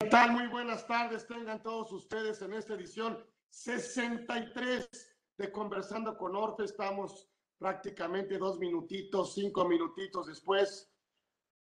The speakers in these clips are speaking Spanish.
¿Qué tal? Muy buenas tardes. Tengan todos ustedes en esta edición 63 de Conversando con Orfe. Estamos prácticamente dos minutitos, cinco minutitos después.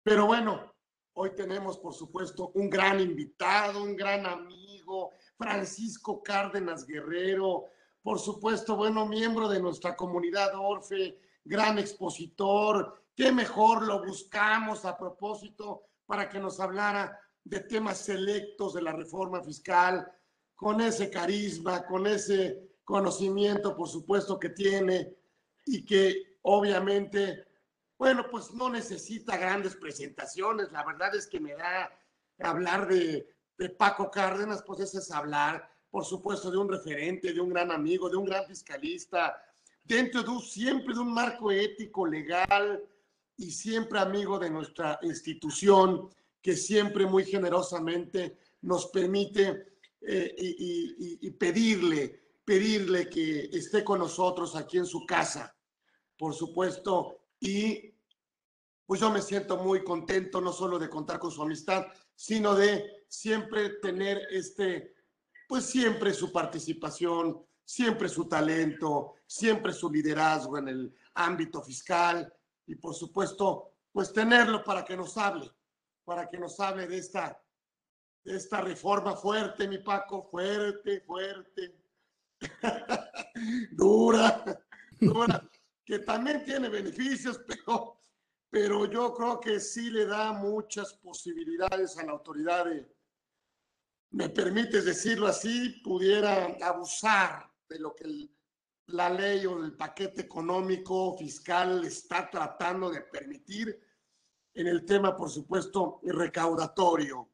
Pero bueno, hoy tenemos, por supuesto, un gran invitado, un gran amigo, Francisco Cárdenas Guerrero. Por supuesto, bueno, miembro de nuestra comunidad Orfe, gran expositor. Qué mejor lo buscamos a propósito para que nos hablara de temas selectos de la reforma fiscal, con ese carisma, con ese conocimiento, por supuesto, que tiene y que obviamente, bueno, pues no necesita grandes presentaciones. La verdad es que me da hablar de, de Paco Cárdenas, pues ese es hablar, por supuesto, de un referente, de un gran amigo, de un gran fiscalista, dentro de un, siempre de un marco ético, legal y siempre amigo de nuestra institución que siempre muy generosamente nos permite eh, y, pedirle, pedirle que esté con nosotros aquí en su casa, por supuesto. Y pues yo me siento muy contento no solo de contar con su amistad, sino de siempre tener este, pues siempre su participación, siempre su talento, siempre su liderazgo en el ámbito fiscal y por supuesto, pues tenerlo para que nos hable para que nos hable de esta, de esta reforma fuerte, mi Paco, fuerte, fuerte, dura, dura, que también tiene beneficios, pero, pero yo creo que sí le da muchas posibilidades a la autoridad me permites decirlo así, pudiera abusar de lo que la ley o el paquete económico fiscal está tratando de permitir en el tema, por supuesto, recaudatorio.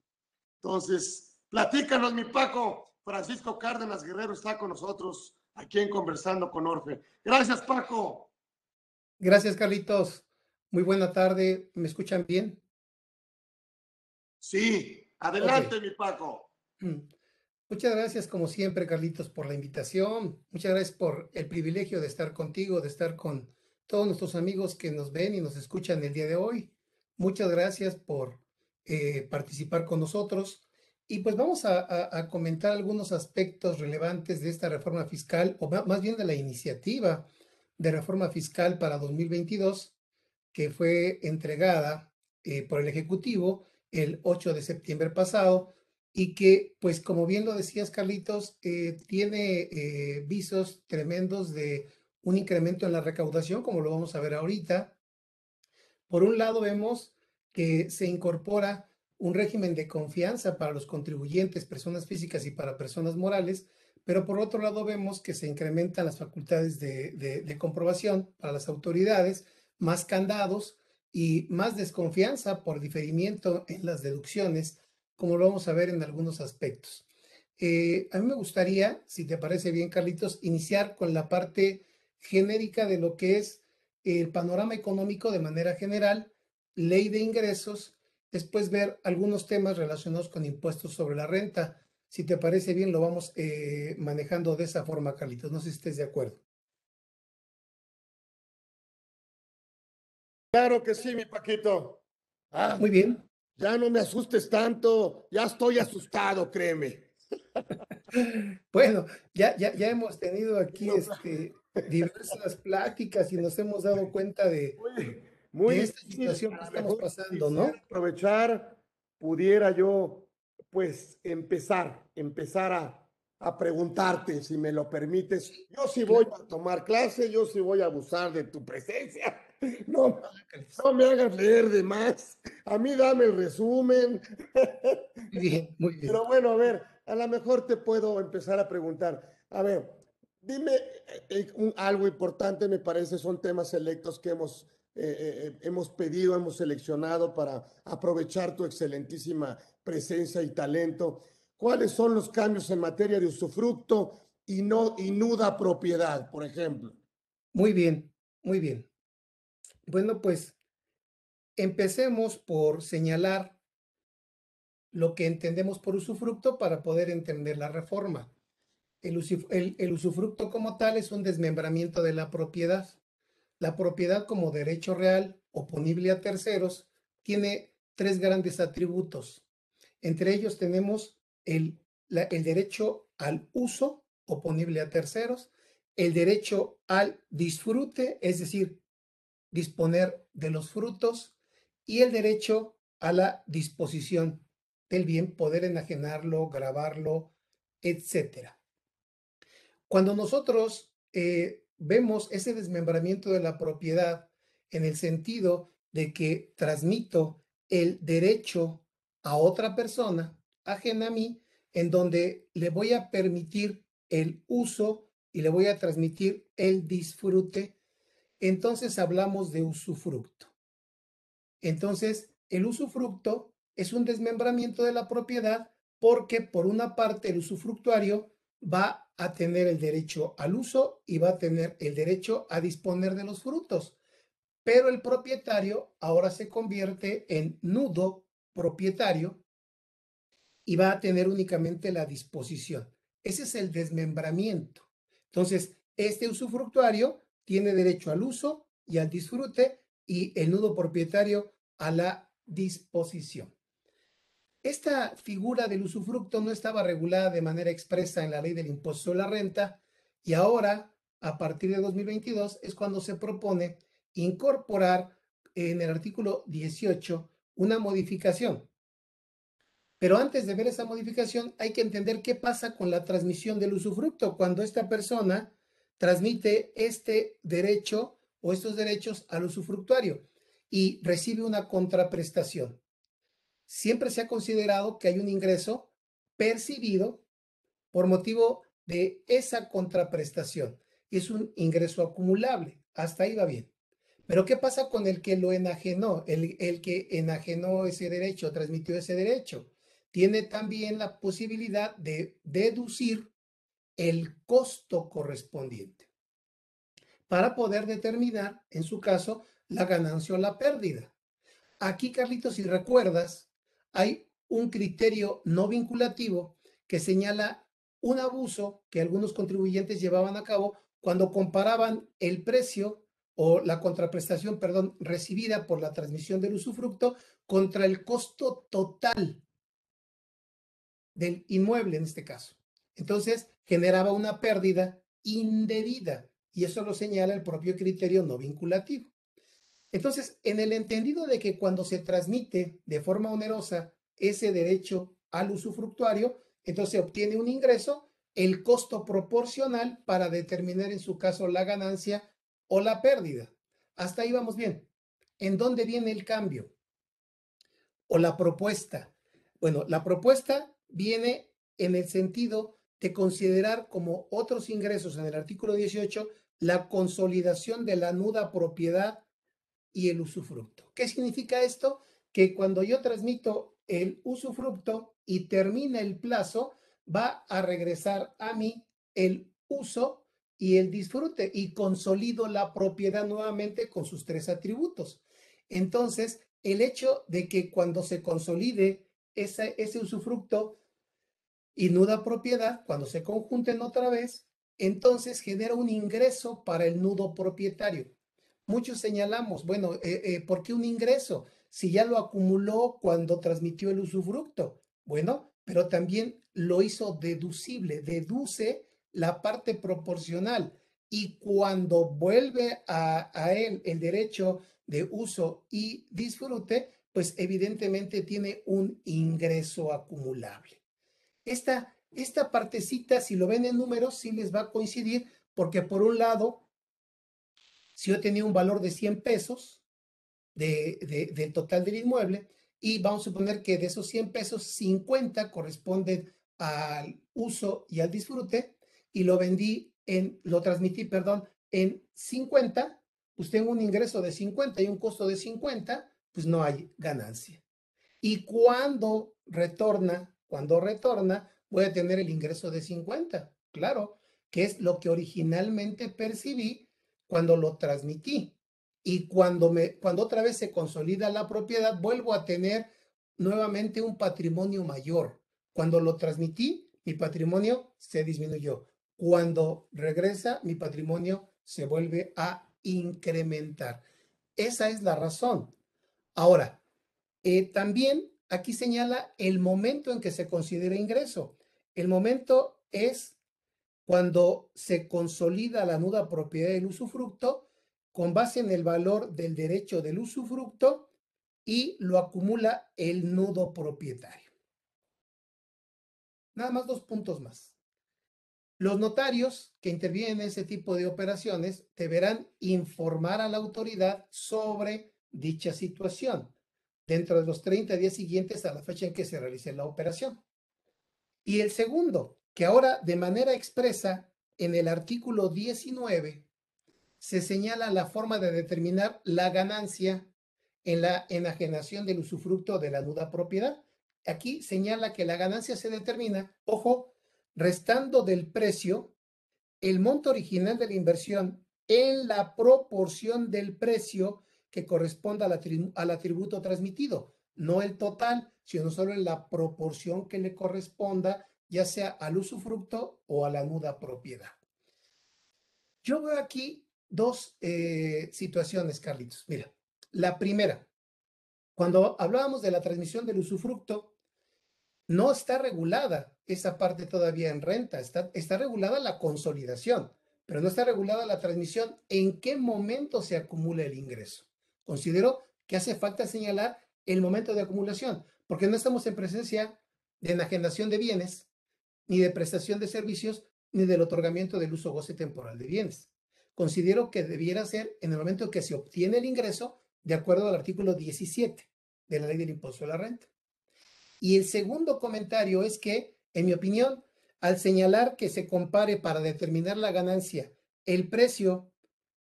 Entonces, platícanos, mi Paco. Francisco Cárdenas Guerrero está con nosotros aquí en Conversando con Orfe. Gracias, Paco. Gracias, Carlitos. Muy buena tarde. ¿Me escuchan bien? Sí, adelante, mi Paco. Muchas gracias, como siempre, Carlitos, por la invitación. Muchas gracias por el privilegio de estar contigo, de estar con todos nuestros amigos que nos ven y nos escuchan el día de hoy. Muchas gracias por eh, participar con nosotros. Y pues vamos a, comentar algunos aspectos relevantes de esta reforma fiscal, o más bien de la iniciativa de reforma fiscal para 2022, que fue entregada eh, por el Ejecutivo el 8 de septiembre pasado y que, pues como bien lo decías, Carlitos, eh, tiene visos tremendos de un incremento en la recaudación, como lo vamos a ver ahorita, por un lado, vemos que se incorpora un régimen de confianza para los contribuyentes, personas físicas y para personas morales, pero por otro lado vemos que se incrementan las facultades de, comprobación para las autoridades, más candados y más desconfianza por diferimiento en las deducciones, como lo vamos a ver en algunos aspectos. Eh, a mí me gustaría, si te parece bien, Carlitos, iniciar con la parte genérica de lo que es el panorama económico de manera general, ley de ingresos, después ver algunos temas relacionados con impuestos sobre la renta. Si te parece bien, lo vamos eh, manejando de esa forma, Carlitos. No sé si estés de acuerdo. Claro que sí, mi Paquito. Ah, Muy bien. Ya no me asustes tanto, ya estoy asustado, créeme. bueno, ya, ya, ya hemos tenido aquí este, diversas pláticas y nos hemos dado cuenta de, muy, esta situación que estamos pasando, ¿no? Aprovechar, pudiera yo, pues, empezar, empezar a, a preguntarte, si me lo permites. Yo sí voy a tomar clase, yo sí voy a abusar de tu presencia. No, no me hagas leer de más. A mí dame el resumen. Bien, muy bien. Pero bueno, a ver, a lo mejor te puedo empezar a preguntar. A ver, Dime eh, eh, algo importante, me parece, son temas selectos que hemos, eh, hemos pedido, hemos seleccionado para aprovechar tu excelentísima presencia y talento. ¿Cuáles son los cambios en materia de usufructo y, no, y nuda propiedad, por ejemplo? Muy bien, muy bien. Bueno, pues empecemos por señalar lo que entendemos por usufructo para poder entender la reforma. El, usufructo como tal es un desmembramiento de la propiedad. La propiedad como derecho real oponible a terceros tiene tres grandes atributos. Entre ellos tenemos el, el derecho al uso oponible a terceros, el derecho al disfrute, es decir, disponer de los frutos, y el derecho a la disposición del bien, poder enajenarlo, grabarlo, etc. Cuando nosotros eh, vemos ese desmembramiento de la propiedad en el sentido de que transmito el derecho a otra persona ajena a mí, en donde le voy a permitir el uso y le voy a transmitir el disfrute, entonces hablamos de usufructo. Entonces, el usufructo es un desmembramiento de la propiedad porque por una parte el usufructuario va a tener el derecho al uso y va a tener el derecho a disponer de los frutos. Pero el propietario ahora se convierte en nudo propietario y va a tener únicamente la disposición. Ese es el desmembramiento. Entonces, este usufructuario tiene derecho al uso y al disfrute y el nudo propietario a la disposición. Esta figura del usufructo no estaba regulada de manera expresa en la ley del impuesto a la renta y ahora, a partir de 2022, es cuando se propone incorporar en el artículo 18 una modificación. Pero antes de ver esa modificación, hay que entender qué pasa con la transmisión del usufructo cuando esta persona transmite este derecho o estos derechos al usufructuario y recibe una contraprestación siempre se ha considerado que hay un ingreso percibido por motivo de esa contraprestación. Es un ingreso acumulable. Hasta ahí va bien. Pero ¿qué pasa con el que lo enajenó? El, el que enajenó ese derecho, transmitió ese derecho. Tiene también la posibilidad de deducir el costo correspondiente para poder determinar, en su caso, la ganancia o la pérdida. Aquí, Carlitos, si recuerdas, hay un criterio no vinculativo que señala un abuso que algunos contribuyentes llevaban a cabo cuando comparaban el precio o la contraprestación, perdón, recibida por la transmisión del usufructo contra el costo total del inmueble en este caso. Entonces, generaba una pérdida indebida y eso lo señala el propio criterio no vinculativo. Entonces, en el entendido de que cuando se transmite de forma onerosa ese derecho al usufructuario, entonces obtiene un ingreso, el costo proporcional para determinar en su caso la ganancia o la pérdida. Hasta ahí vamos bien. ¿En dónde viene el cambio? O la propuesta. Bueno, la propuesta viene en el sentido de considerar como otros ingresos en el artículo 18 la consolidación de la nuda propiedad y el usufructo. ¿Qué significa esto? Que cuando yo transmito el usufructo y termina el plazo, va a regresar a mí el uso y el disfrute y consolido la propiedad nuevamente con sus tres atributos. Entonces, el hecho de que cuando se consolide ese, ese usufructo y nuda propiedad, cuando se conjunten otra vez, entonces genera un ingreso para el nudo propietario. Muchos señalamos, bueno, eh, eh, ¿por qué un ingreso? Si ya lo acumuló cuando transmitió el usufructo. Bueno, pero también lo hizo deducible, deduce la parte proporcional y cuando vuelve a, él el derecho de uso y disfrute, pues evidentemente tiene un ingreso acumulable. Esta, esta partecita, si lo ven en números, sí les va a coincidir, porque por un lado si yo tenía un valor de 100 pesos de, del total del inmueble y vamos a suponer que de esos 100 pesos, 50 corresponden al uso y al disfrute y lo vendí en, lo transmití, perdón, en 50, pues tengo un ingreso de 50 y un costo de 50, pues no hay ganancia. Y cuando retorna, cuando retorna, voy a tener el ingreso de 50, claro, que es lo que originalmente percibí cuando lo transmití. Y cuando, me, cuando otra vez se consolida la propiedad, vuelvo a tener nuevamente un patrimonio mayor. Cuando lo transmití, mi patrimonio se disminuyó. Cuando regresa, mi patrimonio se vuelve a incrementar. Esa es la razón. Ahora, eh, también aquí señala el momento en que se considera ingreso. El momento es cuando se consolida la nuda propiedad del usufructo con base en el valor del derecho del usufructo y lo acumula el nudo propietario. Nada más dos puntos más. Los notarios que intervienen en ese tipo de operaciones deberán informar a la autoridad sobre dicha situación dentro de los 30 días siguientes a la fecha en que se realice la operación. Y el segundo, que ahora de manera expresa en el artículo 19 se señala la forma de determinar la ganancia en la enajenación del usufructo de la nuda propiedad. Aquí señala que la ganancia se determina, ojo, restando del precio el monto original de la inversión en la proporción del precio que corresponda al atributo transmitido, no el total, sino solo en la proporción que le corresponda, ya sea al usufructo o a la nuda propiedad. Yo veo aquí dos eh, situaciones, Carlitos. Mira, la primera, cuando hablábamos de la transmisión del usufructo, no está regulada esa parte todavía en renta, está, está regulada la consolidación, pero no está regulada la transmisión. ¿En qué momento se acumula el ingreso? Considero que hace falta señalar el momento de acumulación, porque no estamos en presencia de enajenación de bienes, ni de prestación de servicios, ni del otorgamiento del uso goce temporal de bienes. Considero que debiera ser en el momento que se obtiene el ingreso, de acuerdo al artículo 17 de la ley del impuesto a la renta. Y el segundo comentario es que, en mi opinión, al señalar que se compare para determinar la ganancia el precio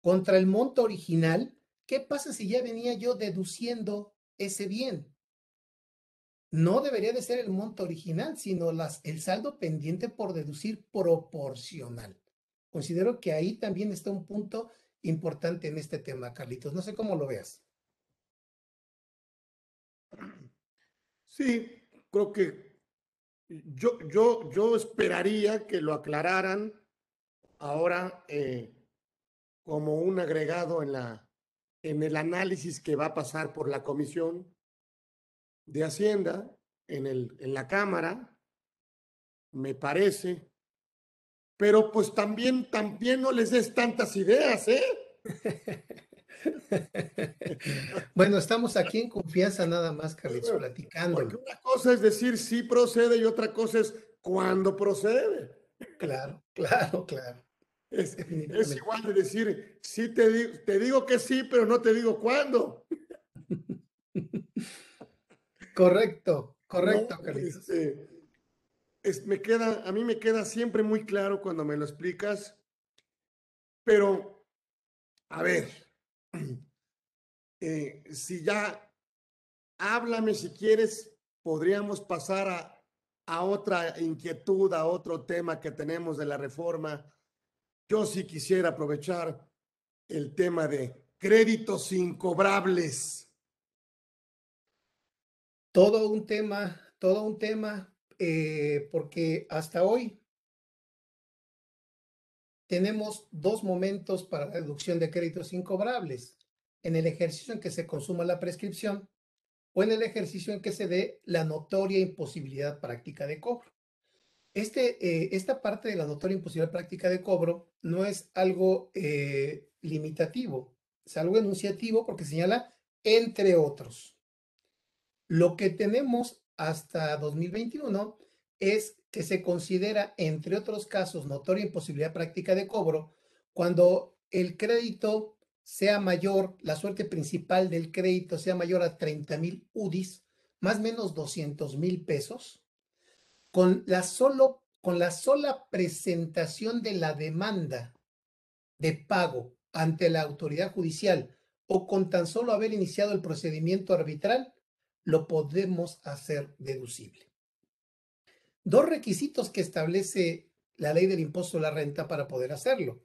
contra el monto original, ¿qué pasa si ya venía yo deduciendo ese bien? No debería de ser el monto original, sino las, el saldo pendiente por deducir proporcional. Considero que ahí también está un punto importante en este tema, Carlitos. No sé cómo lo veas. Sí, creo que yo, yo, yo esperaría que lo aclararan ahora eh, como un agregado en, la, en el análisis que va a pasar por la Comisión de Hacienda en, el, en la Cámara, me parece. Pero pues también, también no les des tantas ideas, ¿eh? bueno, estamos aquí en confianza nada más, Carlitos, platicando. Porque una cosa es decir sí procede y otra cosa es cuándo procede. Claro, claro, claro. Es, igual de decir, sí te digo, te digo que sí, pero no te digo cuándo. Correcto, correcto, Carlitos. Este, me queda, a mí me queda siempre muy claro cuando me lo explicas, pero, a ver, eh, si ya háblame si quieres, podríamos pasar a, a otra inquietud, a otro tema que tenemos de la reforma. Yo sí quisiera aprovechar el tema de créditos incobrables. Todo un tema, todo un tema, eh, porque hasta hoy tenemos dos momentos para la de créditos incobrables, en el ejercicio en que se consuma la prescripción o en el ejercicio en que se dé la notoria imposibilidad práctica de cobro. Este, eh, esta parte de la notoria imposibilidad práctica de cobro no es algo eh, limitativo, es algo enunciativo porque señala entre otros. Lo que tenemos hasta 2021 es que se considera, entre otros casos, notoria imposibilidad práctica de cobro cuando el crédito sea mayor, la suerte principal del crédito sea mayor a 30 mil UDIs, más o menos 200 mil pesos, con la, solo, con la sola presentación de la demanda de pago ante la autoridad judicial o con tan solo haber iniciado el procedimiento arbitral, lo podemos hacer deducible dos requisitos que establece la ley del impuesto a la renta para poder hacerlo.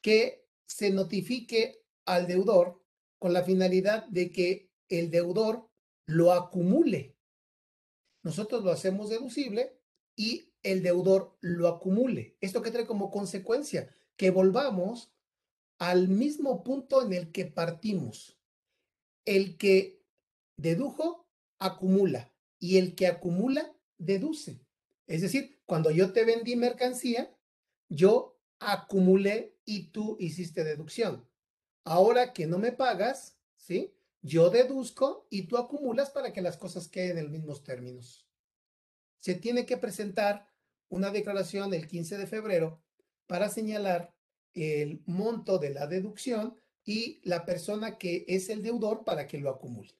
Que se notifique al deudor con la finalidad de que el deudor lo acumule. Nosotros lo hacemos deducible y el deudor lo acumule. ¿Esto que trae como consecuencia? Que volvamos al mismo punto en el que partimos. El que dedujo, acumula. y el que acumula deduce. Es decir, cuando yo te vendí mercancía, yo acumulé y tú hiciste deducción. Ahora que no me pagas, ¿sí? Yo deduzco y tú acumulas para que las cosas queden en los mismos términos. Se tiene que presentar una declaración el 15 de febrero para señalar el monto de la deducción y la persona que es el deudor para que lo acumule.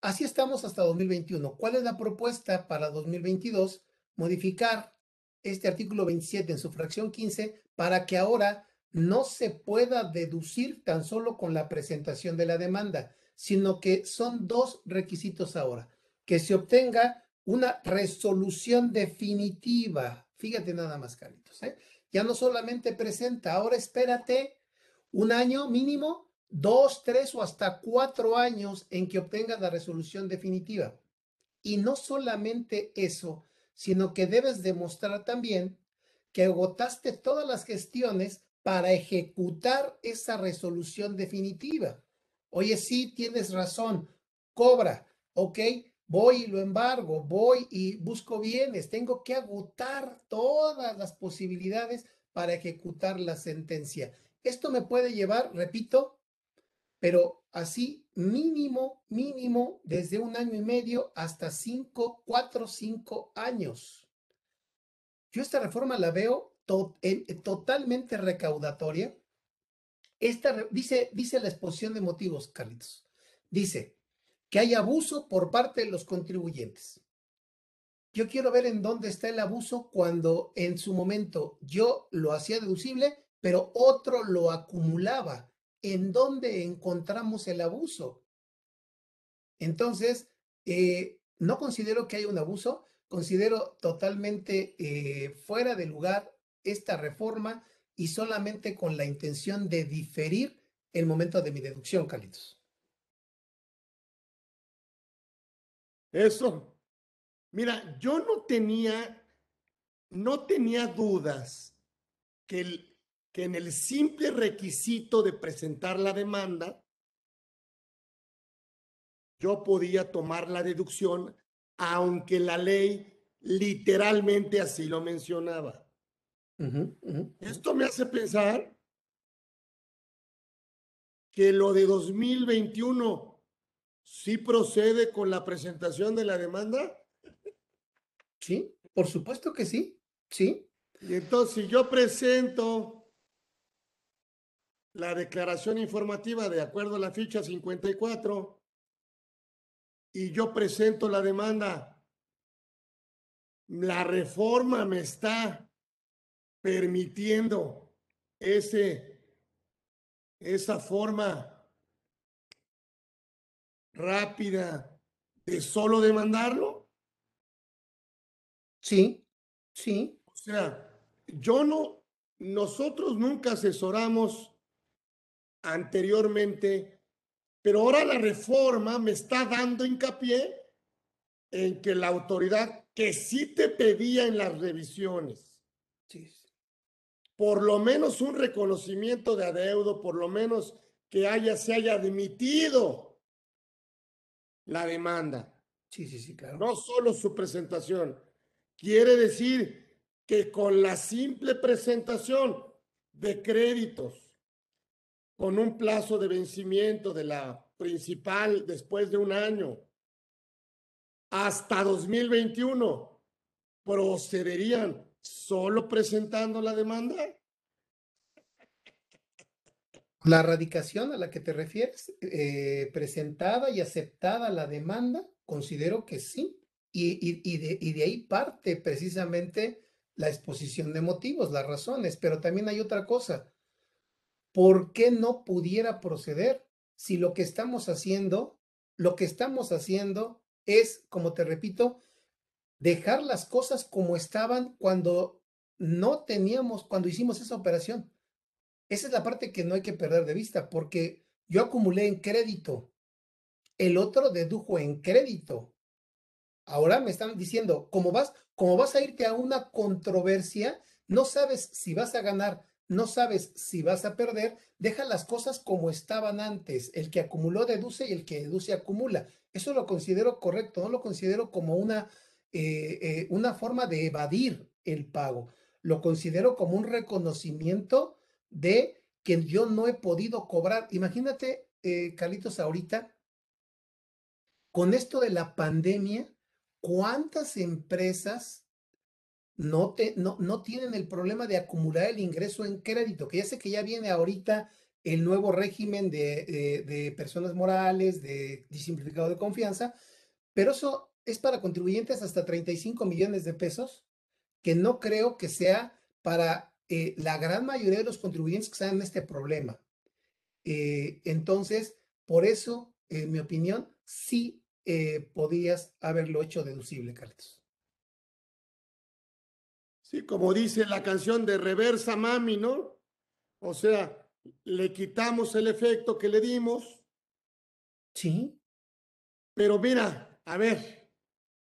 Así estamos hasta 2021. ¿Cuál es la propuesta para 2022? Modificar este artículo 27 en su fracción 15 para que ahora no se pueda deducir tan solo con la presentación de la demanda, sino que son dos requisitos ahora. Que se obtenga una resolución definitiva. Fíjate nada más, Carlitos. ¿eh? Ya no solamente presenta, ahora espérate un año mínimo, dos, tres o hasta cuatro años en que obtengas la resolución definitiva. Y no solamente eso, sino que debes demostrar también que agotaste todas las gestiones para ejecutar esa resolución definitiva. Oye, sí, tienes razón, cobra, ok, voy y lo embargo, voy y busco bienes, tengo que agotar todas las posibilidades para ejecutar la sentencia. Esto me puede llevar, repito, pero así mínimo, mínimo, desde un año y medio hasta cinco, cuatro, cinco años. Yo esta reforma la veo totalmente recaudatoria. Esta, dice, dice la exposición de motivos, Carlitos. Dice que hay abuso por parte de los contribuyentes. Yo quiero ver en dónde está el abuso cuando en su momento yo lo hacía deducible pero otro lo acumulaba. ¿En dónde encontramos el abuso? Entonces, eh, no considero que haya un abuso, considero totalmente eh, fuera de lugar esta reforma y solamente con la intención de diferir el momento de mi deducción, Carlitos. Eso. Mira, yo no tenía, no tenía dudas que el, que en el simple requisito de presentar la demanda, yo podía tomar la deducción, aunque la ley literalmente así lo mencionaba. Esto me hace pensar que lo de 2021 sí procede con la presentación de la demanda. Sí, por supuesto que sí, sí. Y entonces, si yo presento la declaración informativa de acuerdo a la ficha 54 y yo presento la demanda, la reforma me está permitiendo ese, esa forma rápida de solo demandarlo? Sí, sí. O sea, yo no, nosotros nunca asesoramos anteriormente, pero ahora la reforma me está dando hincapié en que la autoridad que sí te pedía en las revisiones, por lo menos un reconocimiento de adeudo, por lo menos que haya, se haya admitido la demanda. Sí, sí, sí, claro. No solo su presentación. Quiere decir que con la simple presentación de créditos con un plazo de vencimiento de la principal después de un año hasta 2021, ¿procederían solo presentando la demanda? La radicación a la que te refieres, eh, presentada y aceptada la demanda, considero que sí. Y, de, y de ahí parte precisamente la exposición de motivos, las razones. Pero también hay otra cosa ¿por qué no pudiera proceder si lo que estamos haciendo, lo que estamos haciendo es, como te repito, dejar las cosas como estaban cuando no teníamos, cuando hicimos esa operación? Esa es la parte que no hay que perder de vista, porque yo acumulé en crédito, el otro dedujo en crédito. Ahora me están diciendo, como vas, como vas a irte a una controversia, no sabes si vas a ganar no sabes si vas a perder, deja las cosas como estaban antes. El que acumuló deduce y el que deduce acumula. Eso lo considero correcto, no lo considero como una, eh, eh, una forma de evadir el pago. Lo considero como un reconocimiento de que yo no he podido cobrar. Imagínate, eh, Carlitos, ahorita, con esto de la pandemia, ¿cuántas empresas no, te, no, no tienen el problema de acumular el ingreso en crédito, que ya sé que ya viene ahorita el nuevo régimen de, de, personas morales, de simplificado de confianza, pero eso es para contribuyentes hasta 35 millones de pesos, que no creo que sea para eh, la gran mayoría de los contribuyentes que están en este problema. Eh, entonces, por eso, en mi opinión, sí eh, podías haberlo hecho deducible, Carlos. Sí, como dice la canción de Reversa Mami, ¿no? O sea, le quitamos el efecto que le dimos. Sí. Pero mira, a ver,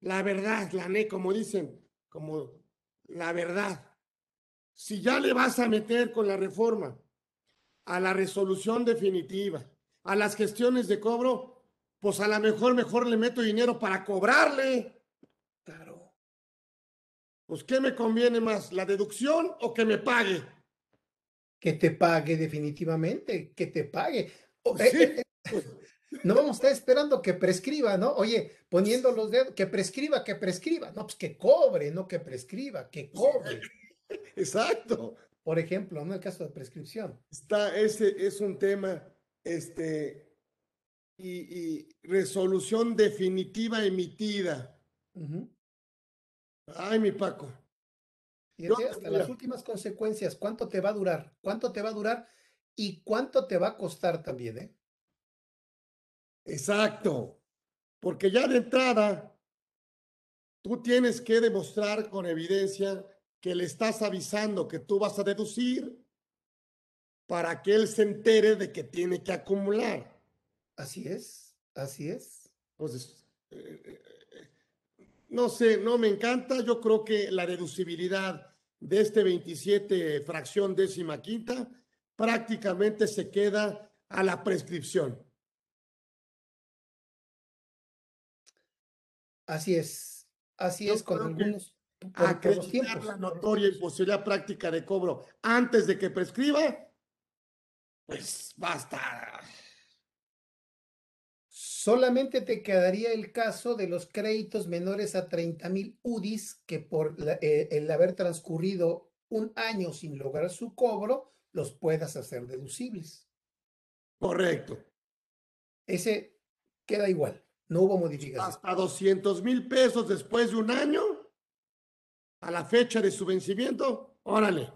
la verdad, la ne, como dicen, como la verdad. Si ya le vas a meter con la reforma a la resolución definitiva, a las gestiones de cobro, pues a lo mejor, mejor le meto dinero para cobrarle. Pues ¿qué me conviene más, la deducción o que me pague? Que te pague definitivamente, que te pague. Pues eh, eh, eh, no vamos a estar esperando que prescriba, ¿no? Oye, poniendo los dedos, que prescriba, que prescriba. No, pues que cobre, no que prescriba, que cobre. Exacto. Por ejemplo, ¿no? El caso de prescripción. Está, ese es un tema, este, y, resolución definitiva emitida. Ay, mi Paco. Y hasta las últimas consecuencias, ¿cuánto te va a durar? ¿Cuánto te va a durar? Y cuánto te va a costar también, ¿eh? Exacto. Porque ya de entrada, tú tienes que demostrar con evidencia que le estás avisando que tú vas a deducir para que él se entere de que tiene que acumular. Así es, así es. Entonces, eh, eh, no sé, no me encanta. Yo creo que la deducibilidad de este 27 fracción décima quinta prácticamente se queda a la prescripción. Así es, así es con algunos. acreditar la notoria imposibilidad práctica de cobro antes de que prescriba, pues basta. Solamente te quedaría el caso de los créditos menores a 30 mil UDIs que por eh, el haber transcurrido un año sin lograr su cobro, los puedas hacer deducibles. Correcto. Ese queda igual, no hubo modificación. Hasta 200 mil pesos después de un año, a la fecha de su vencimiento, órale.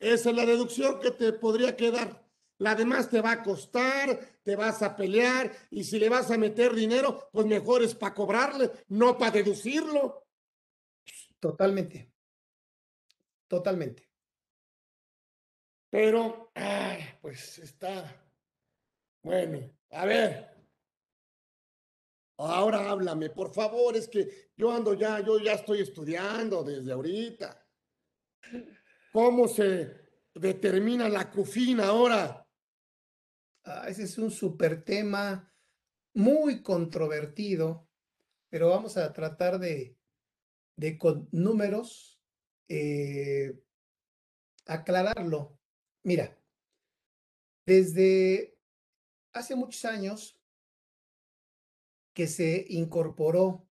Esa es la deducción que te podría quedar. La demás te va a costar, te vas a pelear y si le vas a meter dinero, pues mejor es para cobrarle, no para deducirlo. Totalmente. Totalmente. Pero, pues está. Bueno, a ver. Ahora háblame, por favor, es que yo ando ya, yo ya estoy estudiando desde ahorita. ¿Cómo se determina la CUFIN ahora? Ah, ese es un súper tema muy controvertido, pero vamos a tratar de, de con números eh, aclararlo. Mira, desde hace muchos años que se incorporó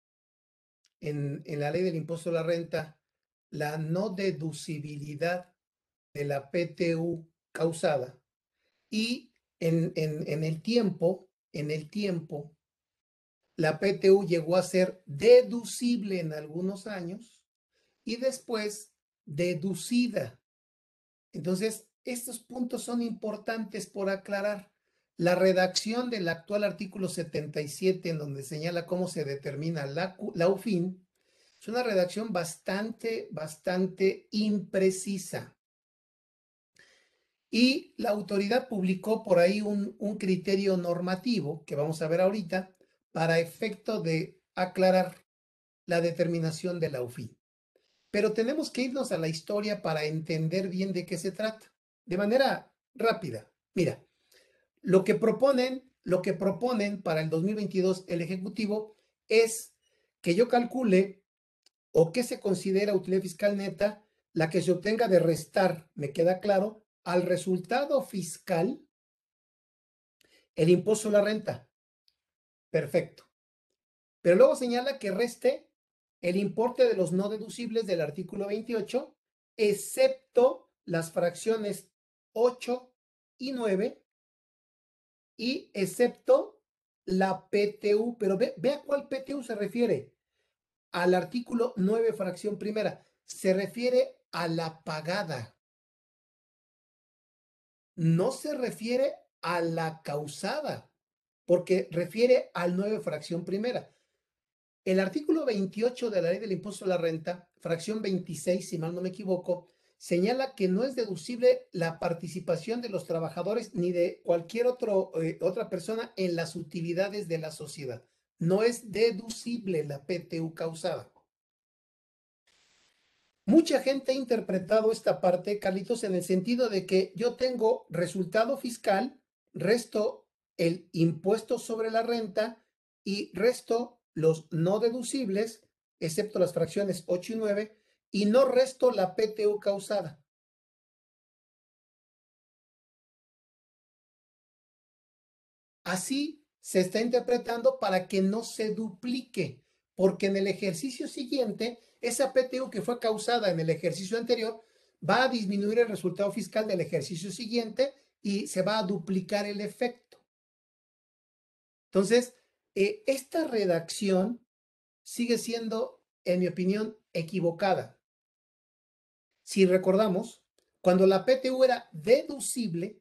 en, en, la ley del impuesto a la renta la no deducibilidad de la PTU causada y en, el tiempo, en el tiempo, la PTU llegó a ser deducible en algunos años y después deducida. Entonces, estos puntos son importantes por aclarar. La redacción del actual artículo 77, en donde señala cómo se determina la, la UFIN, es una redacción bastante, bastante imprecisa. Y la autoridad publicó por ahí un, criterio normativo que vamos a ver ahorita para efecto de aclarar la determinación de la UFI. Pero tenemos que irnos a la historia para entender bien de qué se trata. de manera rápida. Mira, lo que proponen, lo que proponen para el 2022 el Ejecutivo es que yo calcule o que se considera utilidad fiscal neta la que se obtenga de restar, me queda claro, al resultado fiscal el impuesto a la renta. Perfecto. Pero luego señala que reste el importe de los no deducibles del artículo 28, excepto las fracciones 8 y 9, y excepto la PTU. Pero ve, a cuál PTU se refiere. Al artículo 9, fracción primera. Se refiere a la pagada. No se refiere a la causada, porque refiere al 9, fracción primera. El artículo 28 de la ley del impuesto a la renta, fracción 26, si mal no me equivoco, señala que no es deducible la participación de los trabajadores ni de cualquier otro, eh, otra persona en las utilidades de la sociedad. No es deducible la PTU causada. Mucha gente ha interpretado esta parte, Carlitos, en el sentido de que yo tengo resultado fiscal, resto el impuesto sobre la renta y resto los no deducibles, excepto las fracciones 8 y 9, y no resto la PTU causada. Así se está interpretando para que no se duplique, porque en el ejercicio siguiente, esa PTU que fue causada en el ejercicio anterior va a disminuir el resultado fiscal del ejercicio siguiente y se va a duplicar el efecto. Entonces, eh, esta redacción sigue siendo, en mi opinión, equivocada. Si recordamos, cuando la PTU era deducible,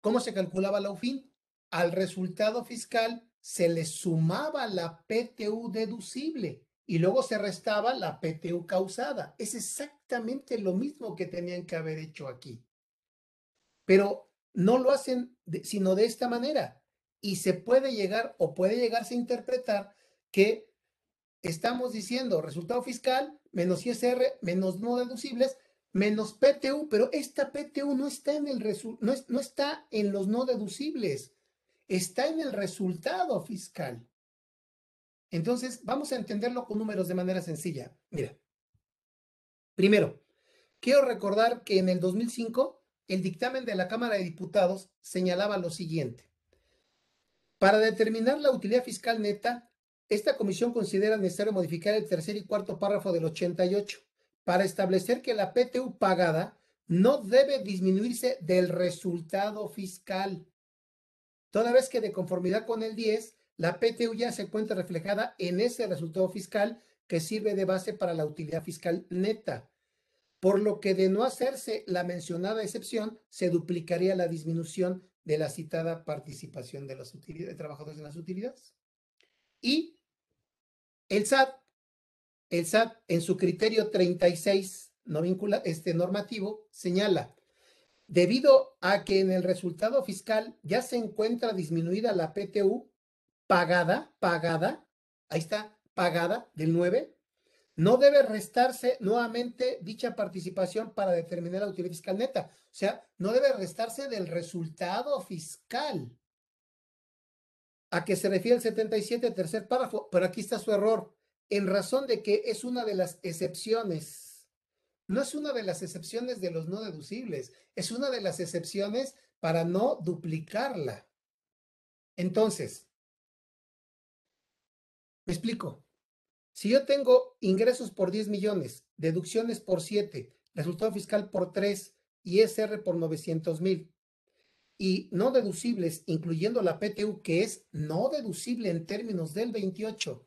¿cómo se calculaba la UFIN? Al resultado fiscal se le sumaba la PTU deducible y luego se restaba la PTU causada. Es exactamente lo mismo que tenían que haber hecho aquí. Pero no lo hacen sino de esta manera y se puede llegar o puede llegarse a interpretar que estamos diciendo resultado fiscal menos ISR menos no deducibles menos PTU, pero esta PTU no está en el no, no está en los no deducibles, está en el resultado fiscal. Entonces, vamos a entenderlo con números de manera sencilla. Mira, primero, quiero recordar que en el 2005 el dictamen de la Cámara de Diputados señalaba lo siguiente. Para determinar la utilidad fiscal neta, esta comisión considera necesario modificar el tercer y cuarto párrafo del 88 para establecer que la PTU pagada no debe disminuirse del resultado fiscal. Toda vez que de conformidad con el 10, la PTU ya se encuentra reflejada en ese resultado fiscal que sirve de base para la utilidad fiscal neta. Por lo que de no hacerse la mencionada excepción, se duplicaría la disminución de la citada participación de los trabajadores en las utilidades. Y el SAT, el SAT en su criterio 36 no vincula, este normativo señala, debido a que en el resultado fiscal ya se encuentra disminuida la PTU pagada, pagada, ahí está, pagada del 9, no debe restarse nuevamente dicha participación para determinar la utilidad fiscal neta. O sea, no debe restarse del resultado fiscal. ¿A qué se refiere el 77, tercer párrafo? Pero aquí está su error. En razón de que es una de las excepciones. No es una de las excepciones de los no deducibles. Es una de las excepciones para no duplicarla. Entonces, me explico. Si yo tengo ingresos por 10 millones, deducciones por 7, resultado fiscal por 3 y SR por 900 mil, y no deducibles, incluyendo la PTU, que es no deducible en términos del 28,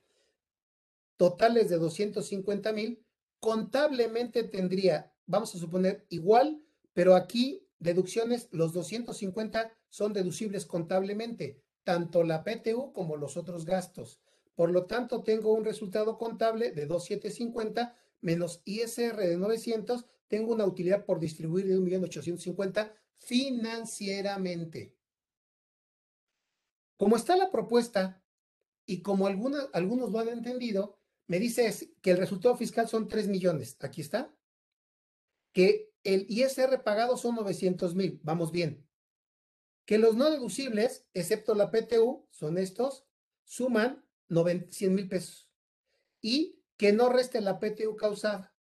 totales de 250 mil, contablemente tendría, vamos a suponer, igual, pero aquí deducciones, los 250 son deducibles contablemente, tanto la PTU como los otros gastos. Por lo tanto, tengo un resultado contable de 2,750 menos ISR de 900. Tengo una utilidad por distribuir de 1.850.000 financieramente. Como está la propuesta y como algunos lo han entendido, me dice que el resultado fiscal son 3 millones. Aquí está. que el ISR pagado son 900 mil, vamos bien. Que los no deducibles, excepto la PTU, son estos, suman 100 mil pesos. Y que no reste la PTU causada.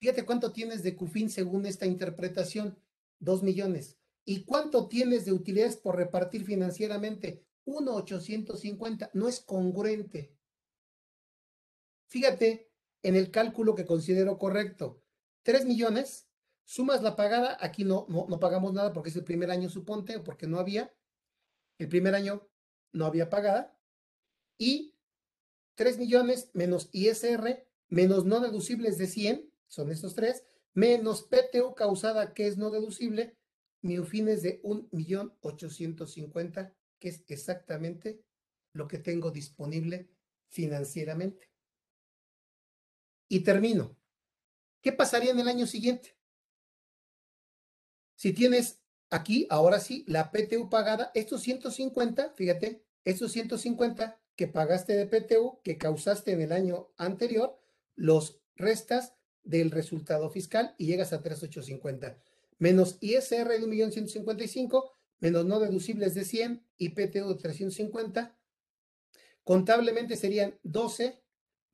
Fíjate cuánto tienes de CUFIN según esta interpretación, 2 millones. ¿Y cuánto tienes de utilidades por repartir financieramente? 1,850. No es congruente. Fíjate en el cálculo que considero correcto. 3 millones, sumas la pagada, aquí no, no, no pagamos nada porque es el primer año, suponte, porque no había. El primer año no había pagada. Y 3 millones menos ISR menos no deducibles de 100, son estos tres, menos PTU causada que es no deducible, mi fin es de 1.850, que es exactamente lo que tengo disponible financieramente. Y termino. ¿Qué pasaría en el año siguiente? Si tienes aquí, ahora sí, la PTU pagada, estos 150, fíjate, estos 150 que pagaste de PTU, que causaste en el año anterior, los restas del resultado fiscal y llegas a 3,850. Menos ISR de 1.155, menos no deducibles de 100 y PTU de 350. Contablemente serían 12,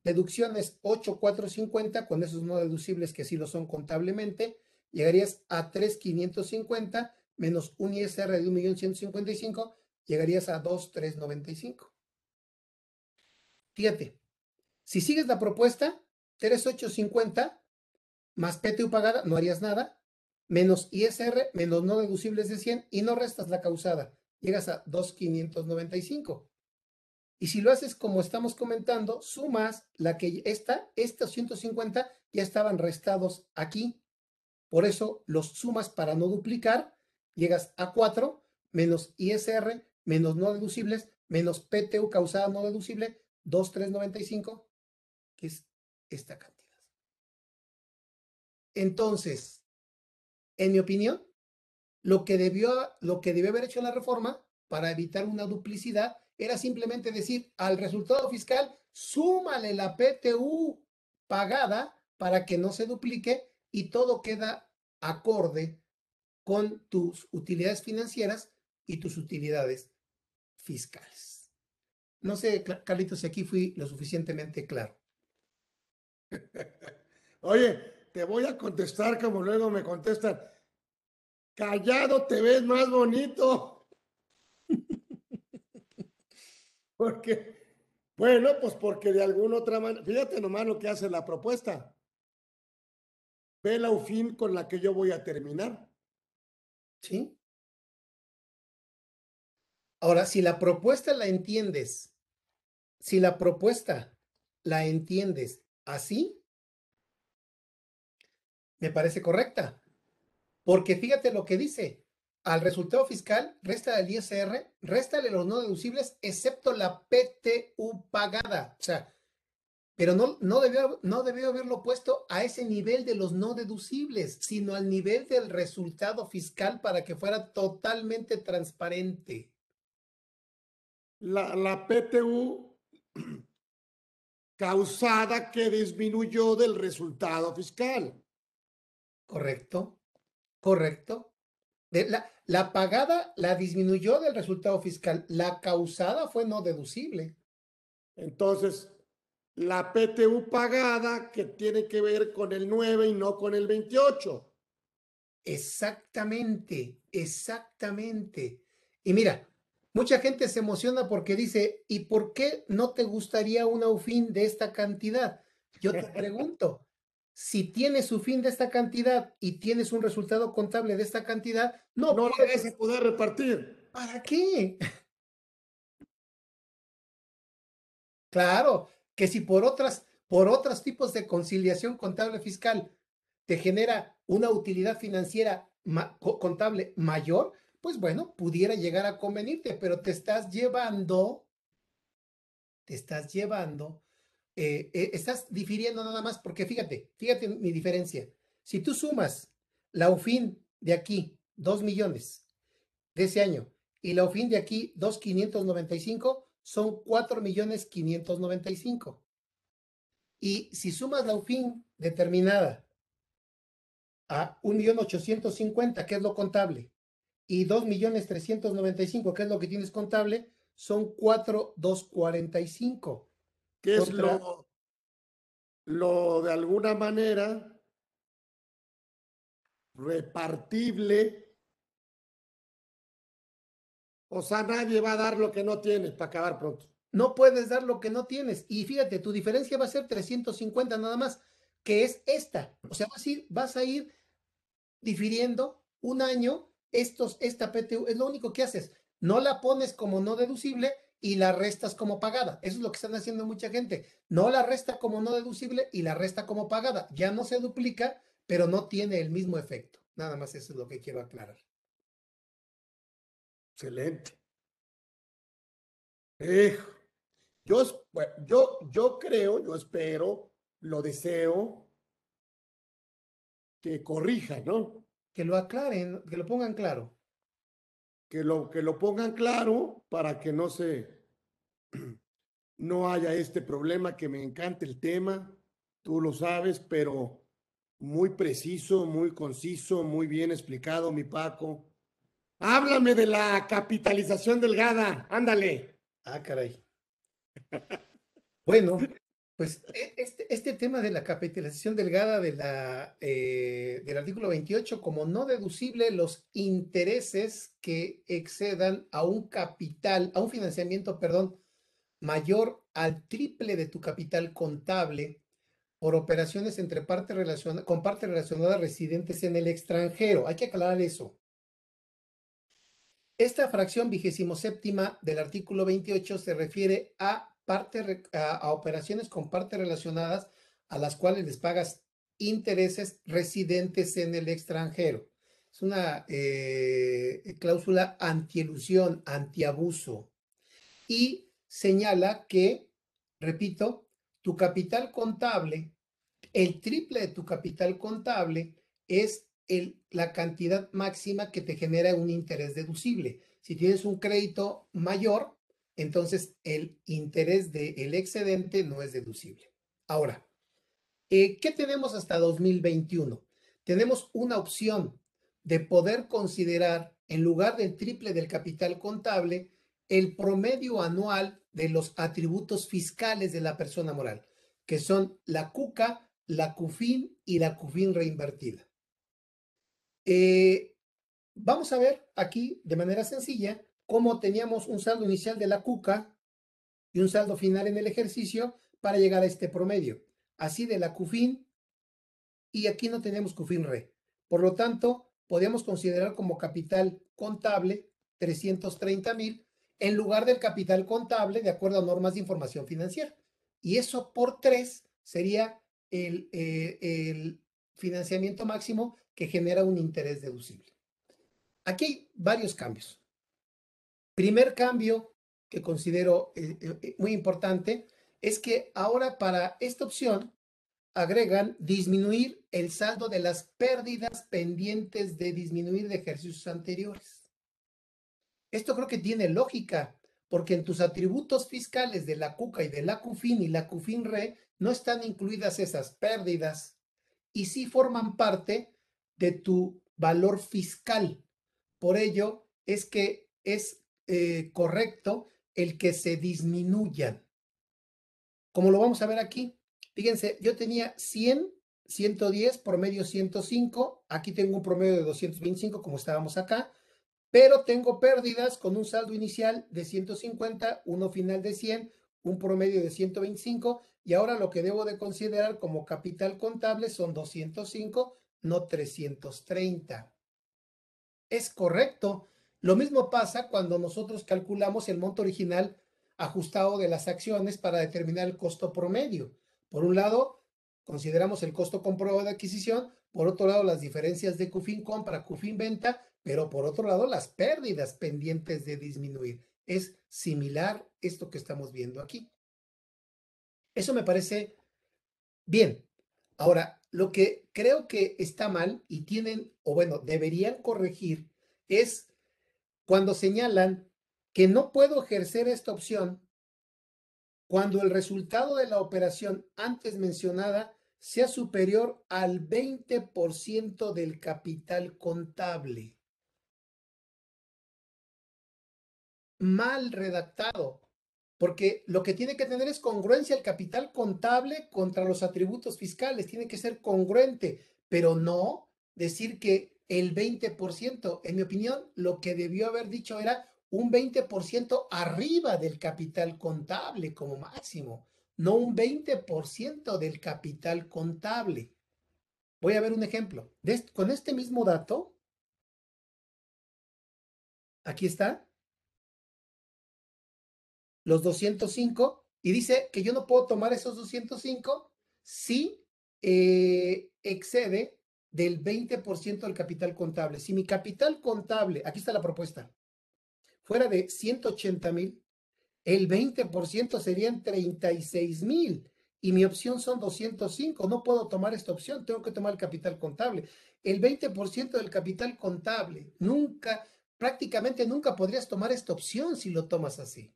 deducciones 8,450 con esos no deducibles que sí lo son contablemente. Llegarías a 3,550 menos un ISR de 1.155, llegarías a 2,395. Fíjate, si sigues la propuesta, 3,850 más PTU pagada, no harías nada, menos ISR, menos no deducibles de 100 y no restas la causada, llegas a 2,595. Y si lo haces como estamos comentando, sumas la que está, estos 150 ya estaban restados aquí. Por eso los sumas para no duplicar, llegas a 4 menos ISR, menos no deducibles, menos PTU causada no deducible, 2,395, que es esta cantidad. Entonces, en mi opinión, lo que debió, lo que haber hecho la reforma para evitar una duplicidad era simplemente decir al resultado fiscal, súmale la PTU pagada para que no se duplique y todo queda acorde con tus utilidades financieras y tus utilidades fiscales. No sé, Carlitos, si aquí fui lo suficientemente claro. Oye, te voy a contestar como luego me contestan. Callado te ves más bonito. porque, bueno, pues porque de alguna otra manera, fíjate nomás lo que hace la propuesta. Ve la UFIN con la que yo voy a terminar. ¿Sí? Ahora, si la propuesta la entiendes, si la propuesta la entiendes así, me parece correcta. Porque fíjate lo que dice. Al resultado fiscal, resta del ISR, réstale los no deducibles, excepto la PTU pagada. O sea, pero no, no, debió, no debió haberlo puesto a ese nivel de los no deducibles, sino al nivel del resultado fiscal para que fuera totalmente transparente. La, la PTU causada que disminuyó del resultado fiscal. Correcto, correcto. De la, la pagada la disminuyó del resultado fiscal, la causada fue no deducible. Entonces, la PTU pagada que tiene que ver con el 9 y no con el 28. Exactamente, exactamente. Y mira, mucha gente se emociona porque dice, ¿y por qué no te gustaría una UFIN de esta cantidad? Yo te pregunto, si tienes su fin de esta cantidad y tienes un resultado contable de esta cantidad, no, no puedes poder repartir. ¿Para qué? Claro, que si por otras, por otros tipos de conciliación contable fiscal te genera una utilidad financiera contable mayor, pues bueno, pudiera llegar a convenirte, pero te estás llevando, te estás llevando eh, eh, estás difiriendo nada más porque fíjate, fíjate mi diferencia. Si tú sumas la UFIN de aquí, 2 millones de ese año, y la UFIN de aquí, 2,595, son 4 millones 595. Y si sumas la UFIN determinada a 1.850.000, que es lo contable, y 2.395.000, que es lo que tienes contable, son 4.245. Que es lo, lo de alguna manera repartible. O sea, nadie va a dar lo que no tienes para acabar pronto. No puedes dar lo que no tienes. Y fíjate, tu diferencia va a ser 350 nada más, que es esta. O sea, vas a ir, vas a ir difiriendo un año estos, esta PTU. Es lo único que haces. No la pones como no deducible y la restas como pagada. Eso es lo que están haciendo mucha gente. No la resta como no deducible y la resta como pagada. Ya no se duplica, pero no tiene el mismo efecto. Nada más eso es lo que quiero aclarar. Excelente. yo, yo, yo creo, yo espero, lo deseo que corrija, ¿no? Que lo aclaren, que lo pongan claro. Que lo, que lo pongan claro para que no se, no haya este problema, que me encanta el tema, tú lo sabes, pero muy preciso, muy conciso, muy bien explicado, mi Paco. Háblame de la capitalización delgada, ándale. Ah, caray. Bueno, pues e, este, este tema de la capitalización delgada de la, eh, del artículo 28, como no deducible los intereses que excedan a un capital, a un financiamiento, perdón, mayor al triple de tu capital contable por operaciones entre partes relacionadas, con partes relacionadas residentes en el extranjero. Hay que aclarar eso. Esta fracción vigésimo séptima del artículo 28 se refiere a, parte, a, operaciones con partes relacionadas a las cuales les pagas intereses residentes en el extranjero. Es una eh, cláusula antielusión, antiabuso. Y señala que, repito, tu capital contable, el triple de tu capital contable es la cantidad máxima que te genera un interés deducible. Si tienes un crédito mayor, entonces el interés del excedente no es deducible. Ahora, eh, ¿qué tenemos hasta 2021? Tenemos una opción de poder considerar, en lugar del triple del capital contable, el promedio anual de los atributos fiscales de la persona moral, que son la CUCA, la CUFIN y la CUFIN reinvertida. Eh, vamos a ver aquí de manera sencilla cómo teníamos un saldo inicial de la CUCA y un saldo final en el ejercicio para llegar a este promedio. Así de la CUFIN y aquí no tenemos CUFIN RE. Por lo tanto, podríamos considerar como capital contable 330 mil en lugar del capital contable de acuerdo a normas de información financiera. Y eso por tres sería el, eh, el financiamiento máximo que genera un interés deducible. Aquí hay varios cambios. Primer cambio que considero eh, eh, muy importante es que ahora para esta opción agregan disminuir el saldo de las pérdidas pendientes de disminuir de ejercicios anteriores. Esto creo que tiene lógica, porque en tus atributos fiscales de la CUCA y de la CUFIN y la CUFIN RE no están incluidas esas pérdidas y sí forman parte de tu valor fiscal. Por ello es que es eh, correcto el que se disminuyan. Como lo vamos a ver aquí, fíjense, yo tenía 100, 110, promedio 105, aquí tengo un promedio de 225 como estábamos acá, pero tengo pérdidas con un saldo inicial de 150, uno final de 100, un promedio de 125 y ahora lo que debo de considerar como capital contable son 205, no 330. Es correcto. Lo mismo pasa cuando nosotros calculamos el monto original ajustado de las acciones para determinar el costo promedio. Por un lado, consideramos el costo comprobado de adquisición, por otro lado, las diferencias de CUFIN compra, CUFIN venta pero por otro lado, las pérdidas pendientes de disminuir. Es similar esto que estamos viendo aquí. Eso me parece bien. Ahora, lo que creo que está mal y tienen, o bueno, deberían corregir es cuando señalan que no puedo ejercer esta opción cuando el resultado de la operación antes mencionada sea superior al 20% del capital contable. Mal redactado, porque lo que tiene que tener es congruencia el capital contable contra los atributos fiscales, tiene que ser congruente, pero no decir que el 20%, en mi opinión, lo que debió haber dicho era un 20% arriba del capital contable como máximo, no un 20% del capital contable. Voy a ver un ejemplo. con este mismo dato, aquí está, los 205, y dice que yo no puedo tomar esos 205 si eh, excede del 20% del capital contable. Si mi capital contable, aquí está la propuesta, fuera de 180 mil, el 20% serían 36 mil y mi opción son 205. No puedo tomar esta opción, tengo que tomar el capital contable. El 20% del capital contable, nunca, prácticamente nunca podrías tomar esta opción si lo tomas así.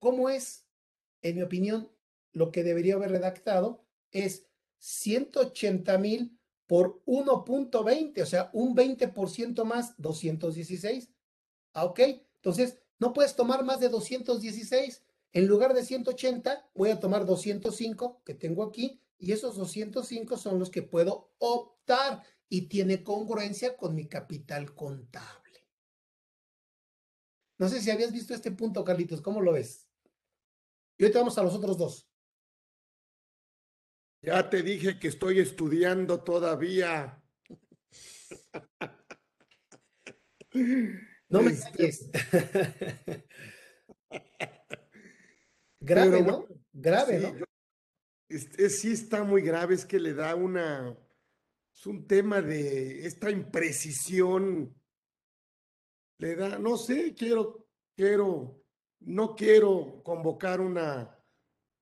¿Cómo es? En mi opinión, lo que debería haber redactado es 180 mil por 1.20, o sea, un 20% más, 216. Ah, ok. Entonces, no puedes tomar más de 216. En lugar de 180, voy a tomar 205 que tengo aquí y esos 205 son los que puedo optar y tiene congruencia con mi capital contable. No sé si habías visto este punto, Carlitos, ¿cómo lo ves? Y ahorita vamos a los otros dos. Ya te dije que estoy estudiando todavía. No me este... grave, ¿no? Grave, ¿no? sí está muy grave, es que le da una... Es un tema de esta imprecisión. Le da, no sé, quiero, quiero, no quiero convocar una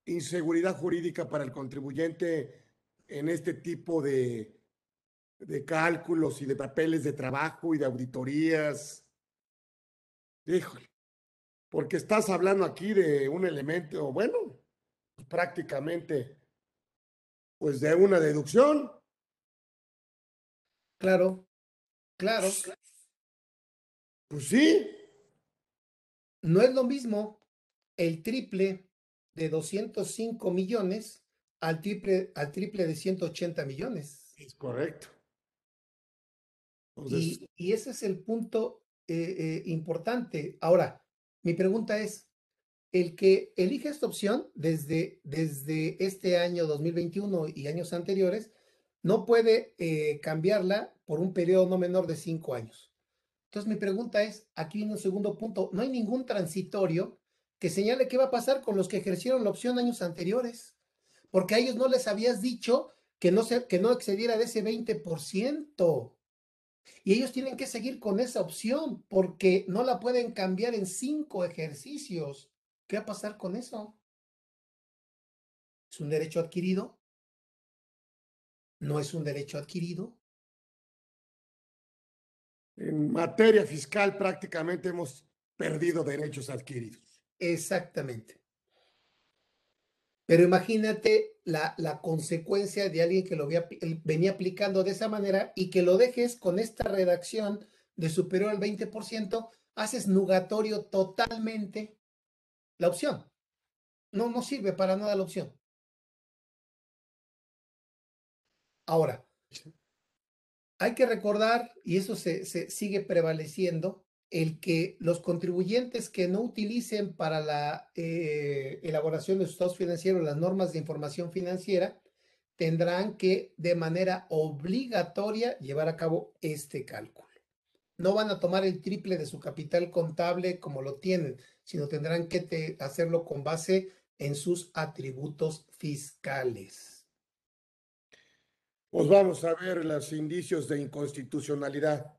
inseguridad jurídica para el contribuyente en este tipo de, de cálculos y de papeles de trabajo y de auditorías. Híjole, porque estás hablando aquí de un elemento, bueno, prácticamente, pues de una deducción. Claro, claro. Pues sí. No es lo mismo el triple de 205 millones al triple, al triple de 180 millones. Es correcto. y, y, ese es el punto eh, eh, importante. Ahora, mi pregunta es, el que elige esta opción desde, desde este año 2021 y años anteriores, no puede eh, cambiarla por un periodo no menor de cinco años. Entonces mi pregunta es, aquí en un segundo punto, no hay ningún transitorio que señale qué va a pasar con los que ejercieron la opción años anteriores, porque a ellos no les habías dicho que no, se, que no excediera de ese 20%. Y ellos tienen que seguir con esa opción porque no la pueden cambiar en cinco ejercicios. ¿Qué va a pasar con eso? ¿Es un derecho adquirido? ¿No es un derecho adquirido? En materia fiscal prácticamente hemos perdido derechos adquiridos. Exactamente. Pero imagínate la, la, consecuencia de alguien que lo venía aplicando de esa manera y que lo dejes con esta redacción de superior al 20%, haces nugatorio totalmente la opción. No, no sirve para nada la opción. Ahora, hay que recordar, y eso se, sigue prevaleciendo, el que los contribuyentes que no utilicen para la eh, elaboración de sus estados financieros las normas de información financiera tendrán que de manera obligatoria llevar a cabo este cálculo. No van a tomar el triple de su capital contable como lo tienen, sino tendrán que hacerlo con base en sus atributos fiscales. Pues vamos a ver los indicios de inconstitucionalidad.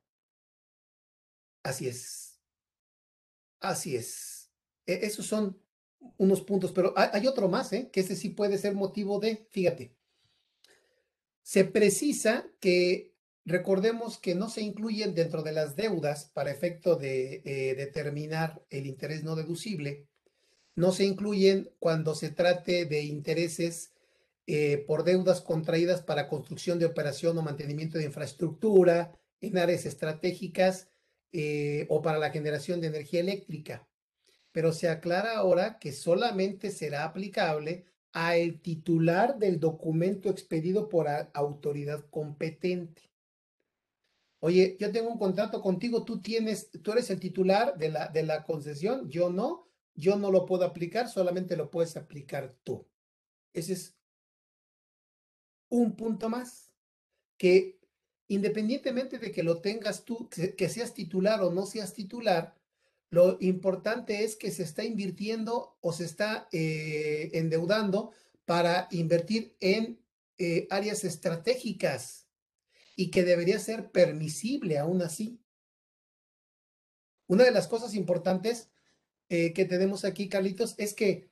Así es. Así es. E, esos son unos puntos, pero hay, otro más, ¿eh? que ese sí puede ser motivo de, fíjate, se precisa que recordemos que no se incluyen dentro de las deudas para efecto de eh, determinar el interés no deducible, no se incluyen cuando se trate de intereses eh, por deudas contraídas para construcción de operación o mantenimiento de infraestructura en áreas estratégicas eh, o para la generación de energía eléctrica. Pero se aclara ahora que solamente será aplicable a el titular del documento expedido por autoridad competente. Oye, yo tengo un contrato contigo, tú tienes, tú eres el titular de la, de la concesión, yo no, yo no lo puedo aplicar, solamente lo puedes aplicar tú. Ese es un punto más, que independientemente de que lo tengas tú, que, seas titular o no seas titular, lo importante es que se está invirtiendo o se está eh, endeudando para invertir en eh, áreas estratégicas y que debería ser permisible aún así. Una de las cosas importantes eh, que tenemos aquí, Carlitos, es que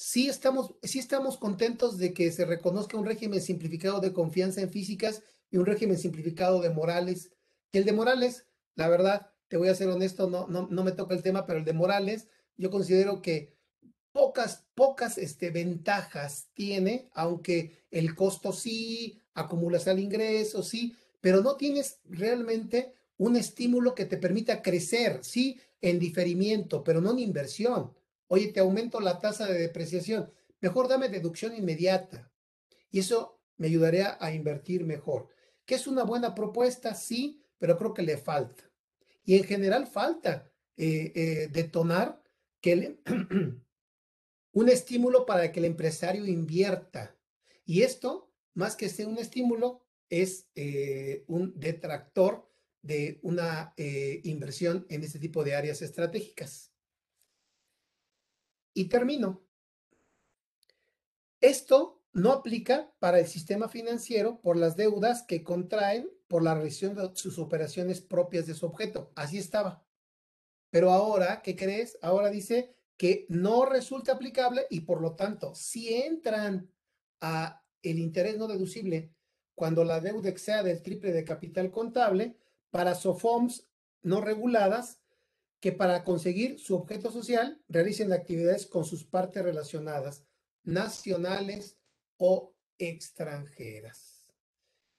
sí estamos, estamos contentos de que se reconozca un régimen simplificado de confianza en físicas y un régimen simplificado de Morales. Y el de Morales, la verdad, te voy a ser honesto, no, no, no me toca el tema, pero el de Morales, yo considero que pocas, pocas este, ventajas tiene, aunque el costo sí, acumulas el ingreso, sí, pero no tienes realmente un estímulo que te permita crecer, sí, en diferimiento, pero no en inversión. Oye, te aumento la tasa de depreciación. Mejor dame deducción inmediata. Y eso me ayudaría a invertir mejor. ¿Que es una buena propuesta? Sí, pero creo que le falta. Y en general falta eh, eh, detonar que un estímulo para que el empresario invierta. Y esto, más que ser un estímulo, es eh, un detractor de una inversión en este tipo de áreas estratégicas. Y termino. Esto no aplica para el sistema financiero por las deudas que contraen por la revisión de sus operaciones propias de su objeto. Así estaba. Pero ahora, ¿qué crees? Ahora dice que no resulta aplicable y por lo tanto, si entran a el interés no deducible cuando la deuda exceda del triple de capital contable, para SOFOMS no reguladas, que para conseguir su objeto social realicen actividades con sus partes relacionadas, nacionales o extranjeras.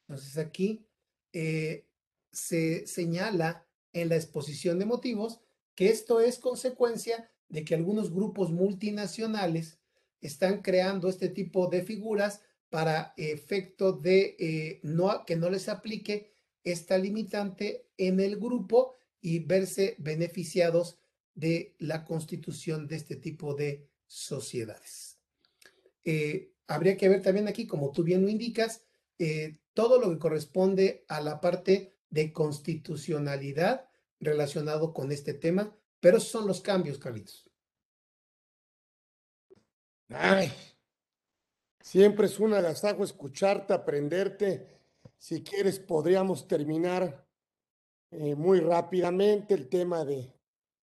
Entonces aquí eh, se señala en la exposición de motivos que esto es consecuencia de que algunos grupos multinacionales están creando este tipo de figuras para efecto de eh, no, que no les aplique esta limitante en el grupo y verse beneficiados de la constitución de este tipo de sociedades. Eh, habría que ver también aquí, como tú bien lo indicas, eh, todo lo que corresponde a la parte de constitucionalidad relacionado con este tema, pero esos son los cambios, Carlitos. Ay, siempre es un agasajo escucharte, aprenderte. Si quieres, podríamos terminar eh, muy rápidamente el tema de,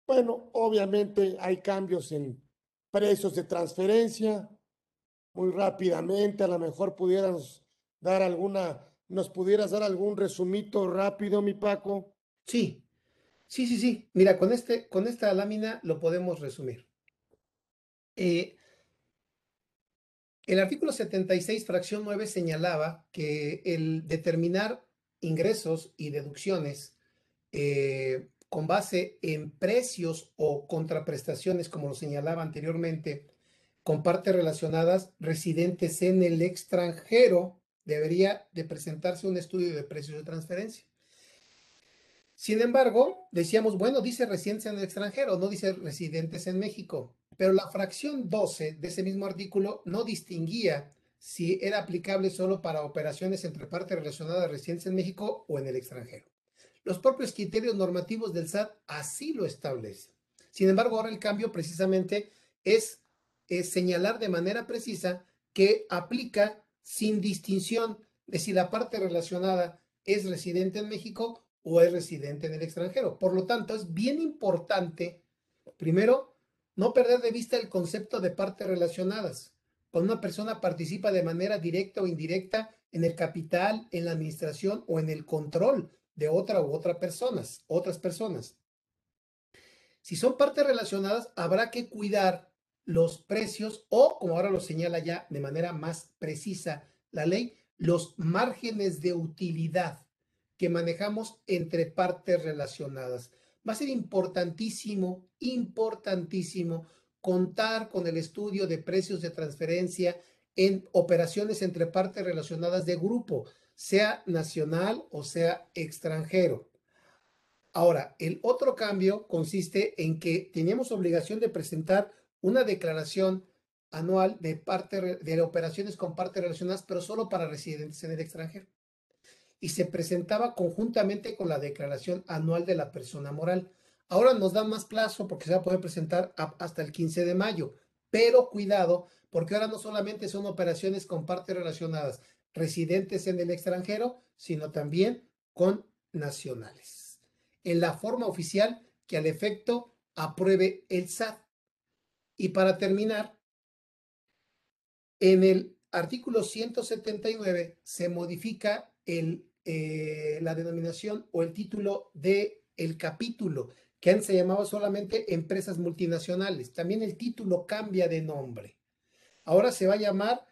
bueno, obviamente hay cambios en precios de transferencia, muy rápidamente, a lo mejor pudieras dar alguna, nos pudieras dar algún resumito rápido, mi Paco. Sí, sí, sí, sí. Mira, con, este, con esta lámina lo podemos resumir. Eh, el artículo 76, fracción 9, señalaba que el determinar ingresos y deducciones eh, con base en precios o contraprestaciones, como lo señalaba anteriormente, con partes relacionadas residentes en el extranjero, debería de presentarse un estudio de precios de transferencia. Sin embargo, decíamos, bueno, dice residentes en el extranjero, no dice residentes en México, pero la fracción 12 de ese mismo artículo no distinguía si era aplicable solo para operaciones entre partes relacionadas residentes en México o en el extranjero. Los propios criterios normativos del SAT así lo establecen. Sin embargo, ahora el cambio precisamente es, señalar de manera precisa que aplica sin distinción de si la parte relacionada es residente en México o es residente en el extranjero. Por lo tanto, es bien importante, primero, no perder de vista el concepto de partes relacionadas. Cuando una persona participa de manera directa o indirecta en el capital, en la administración o en el control de otra u otras personas, otras personas. Si son partes relacionadas, habrá que cuidar los precios o, como ahora lo señala ya de manera más precisa la ley, los márgenes de utilidad que manejamos entre partes relacionadas. Va a ser importantísimo, importantísimo contar con el estudio de precios de transferencia en operaciones entre partes relacionadas de grupo, sea nacional o sea extranjero. Ahora, el otro cambio consiste en que teníamos obligación de presentar una declaración anual de, parte, de operaciones con partes relacionadas, pero solo para residentes en el extranjero. Y se presentaba conjuntamente con la declaración anual de la persona moral. Ahora nos da más plazo porque se va a poder presentar hasta el 15 de mayo, pero cuidado, porque ahora no solamente son operaciones con partes relacionadas residentes en el extranjero, sino también con nacionales. En la forma oficial que al efecto apruebe el SAT. Y para terminar, en el artículo 179 se modifica eh, la denominación o el título de el capítulo, que antes se llamaba solamente empresas multinacionales. También el título cambia de nombre. Ahora se va a llamar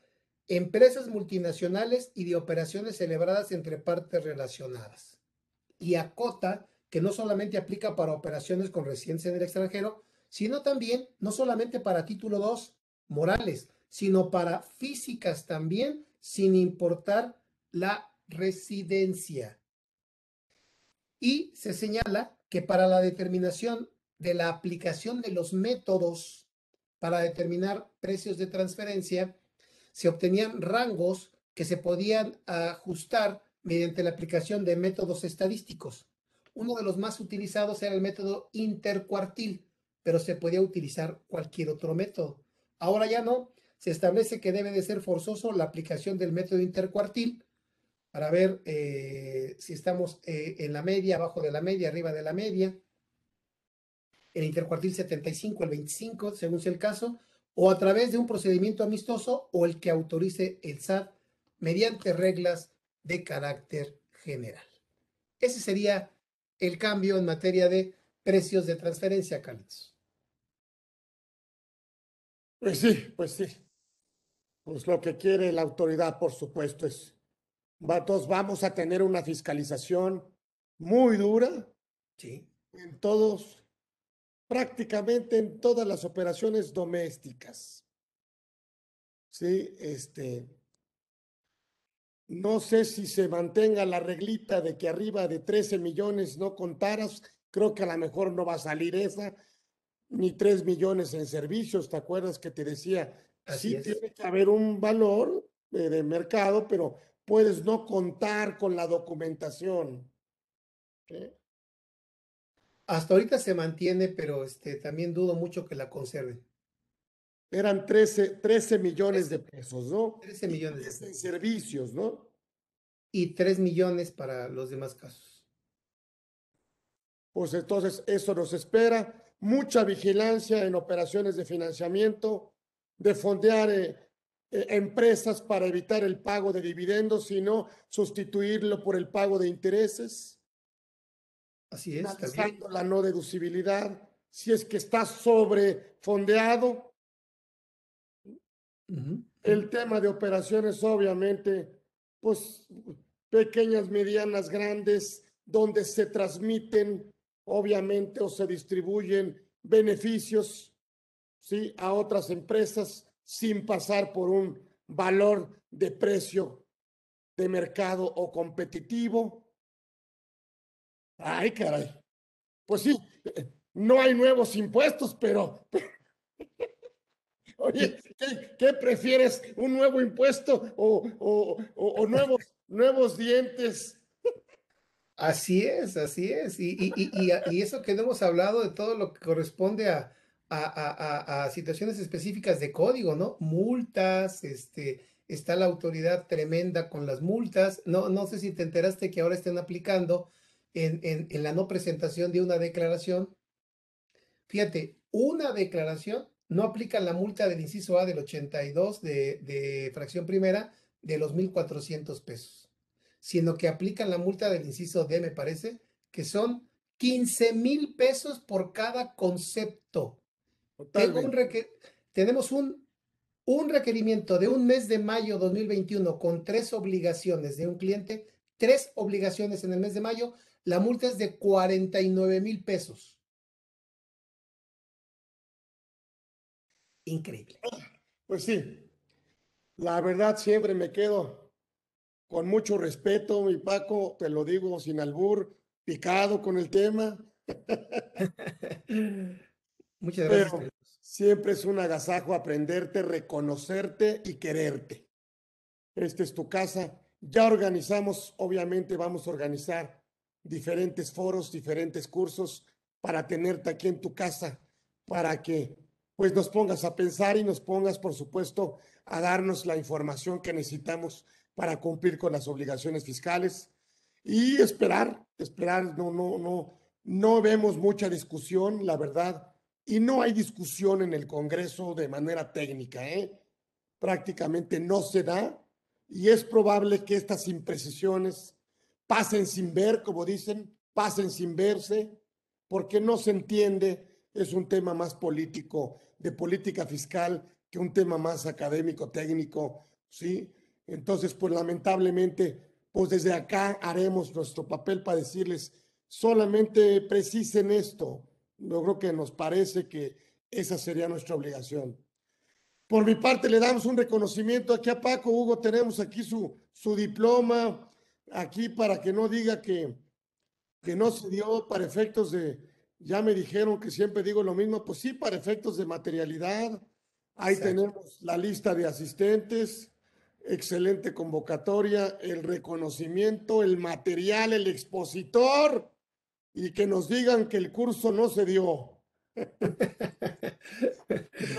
empresas multinacionales y de operaciones celebradas entre partes relacionadas. Y acota que no solamente aplica para operaciones con residencia en el extranjero, sino también, no solamente para título 2, morales, sino para físicas también, sin importar la residencia. Y se señala que para la determinación de la aplicación de los métodos para determinar precios de transferencia, se obtenían rangos que se podían ajustar mediante la aplicación de métodos estadísticos. Uno de los más utilizados era el método intercuartil, pero se podía utilizar cualquier otro método. Ahora ya no, se establece que debe de ser forzoso la aplicación del método intercuartil para ver eh, si estamos eh, en la media, abajo de la media, arriba de la media. El intercuartil 75, el 25, según sea el caso, o a través de un procedimiento amistoso o el que autorice el SAT mediante reglas de carácter general. Ese sería el cambio en materia de precios de transferencia, Carlos. Pues sí, pues sí. Pues lo que quiere la autoridad, por supuesto, es, todos vamos a tener una fiscalización muy dura. Sí. En todos, prácticamente en todas las operaciones domésticas. Sí, este, no sé si se mantenga la reglita de que arriba de 13 millones no contaras, creo que a lo mejor no va a salir esa, ni 3 millones en servicios, ¿te acuerdas que te decía? sí tiene que haber un valor de, mercado, pero puedes no contar con la documentación. Hasta ahorita se mantiene, pero este, también dudo mucho que la conserven. Eran 13, 13 millones de pesos, ¿no? 13 millones de pesos. En servicios, ¿no? Y 3 millones para los demás casos. Pues entonces eso nos espera. Mucha vigilancia en operaciones de financiamiento, de fondear eh, eh, empresas para evitar el pago de dividendos, sino sustituirlo por el pago de intereses. Así es. La no deducibilidad. Si es que está sobrefondeado. El tema de operaciones, obviamente, pues pequeñas, medianas, grandes, donde se transmiten, obviamente, o se distribuyen beneficios ¿sí? a otras empresas sin pasar por un valor de precio de mercado o competitivo. Ay, caray. Pues sí, no hay nuevos impuestos, pero... Oye, ¿qué, prefieres? ¿Un nuevo impuesto o, o, o, nuevos, nuevos dientes? Así es, así es. Y, y, y, y, eso que no hemos hablado de todo lo que corresponde a, a, situaciones específicas de código, ¿no? Multas, este, está la autoridad tremenda con las multas. No, no sé si te enteraste que ahora estén aplicando en, en, la no presentación de una declaración. Fíjate, una declaración no aplica la multa del inciso A del 82 de, de fracción primera de los 1.400 pesos, sino que aplican la multa del inciso D, me parece, que son 15 mil pesos por cada concepto. Tengo un tenemos un, un requerimiento de un mes de mayo 2021 con tres obligaciones de un cliente, tres obligaciones en el mes de mayo, la multa es de 49 mil pesos. Increíble. Pues sí, la verdad siempre me quedo con mucho respeto, mi Paco, te lo digo sin albur, picado con el tema. Muchas gracias. siempre es un agasajo aprenderte, reconocerte y quererte. Esta es tu casa. Ya organizamos, obviamente vamos a organizar diferentes foros, diferentes cursos para tenerte aquí en tu casa, para que pues nos pongas a pensar y nos pongas, por supuesto, a darnos la información que necesitamos para cumplir con las obligaciones fiscales y esperar, esperar, no, no, no, no vemos mucha discusión, la verdad, y no hay discusión en el Congreso de manera técnica, ¿eh? prácticamente no se da y es probable que estas imprecisiones pasen sin ver, como dicen, pasen sin verse, porque no se entiende, es un tema más político, de política fiscal, que un tema más académico, técnico, ¿sí? Entonces, pues lamentablemente, pues desde acá haremos nuestro papel para decirles, solamente precisen esto. Yo creo que nos parece que esa sería nuestra obligación. Por mi parte, le damos un reconocimiento aquí a Paco. Hugo, tenemos aquí su, su diploma, aquí para que no diga que, que no se dio para efectos de, ya me dijeron que siempre digo lo mismo, pues sí, para efectos de materialidad. Ahí tenemos la lista de asistentes, excelente convocatoria, el reconocimiento, el material, el expositor y que nos digan que el curso no se dio. Pero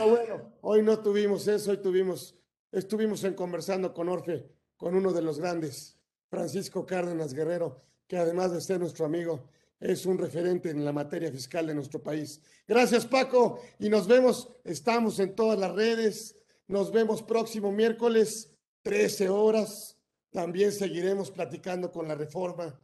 bueno, hoy no tuvimos eso, hoy tuvimos, estuvimos en conversando con Orfe, con uno de los grandes, Francisco Cárdenas Guerrero, que además de ser nuestro amigo, es un referente en la materia fiscal de nuestro país. Gracias Paco y nos vemos, estamos en todas las redes, nos vemos próximo miércoles 13 horas. También seguiremos platicando con la reforma,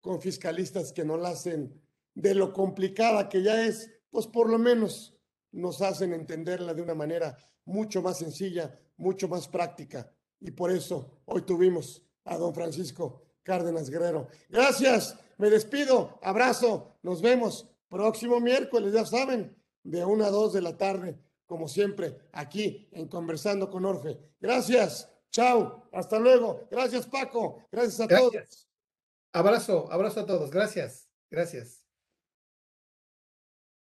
con fiscalistas que nos la hacen de lo complicada que ya es, pues por lo menos nos hacen entenderla de una manera mucho más sencilla, mucho más práctica. Y por eso hoy tuvimos a don Francisco Cárdenas Guerrero. Gracias, me despido, abrazo, nos vemos próximo miércoles, ya saben, de una a dos de la tarde, como siempre, aquí en Conversando con Orfe. Gracias. Chao, hasta luego. Gracias Paco, gracias a todos. Abrazo, abrazo a todos. Gracias, gracias.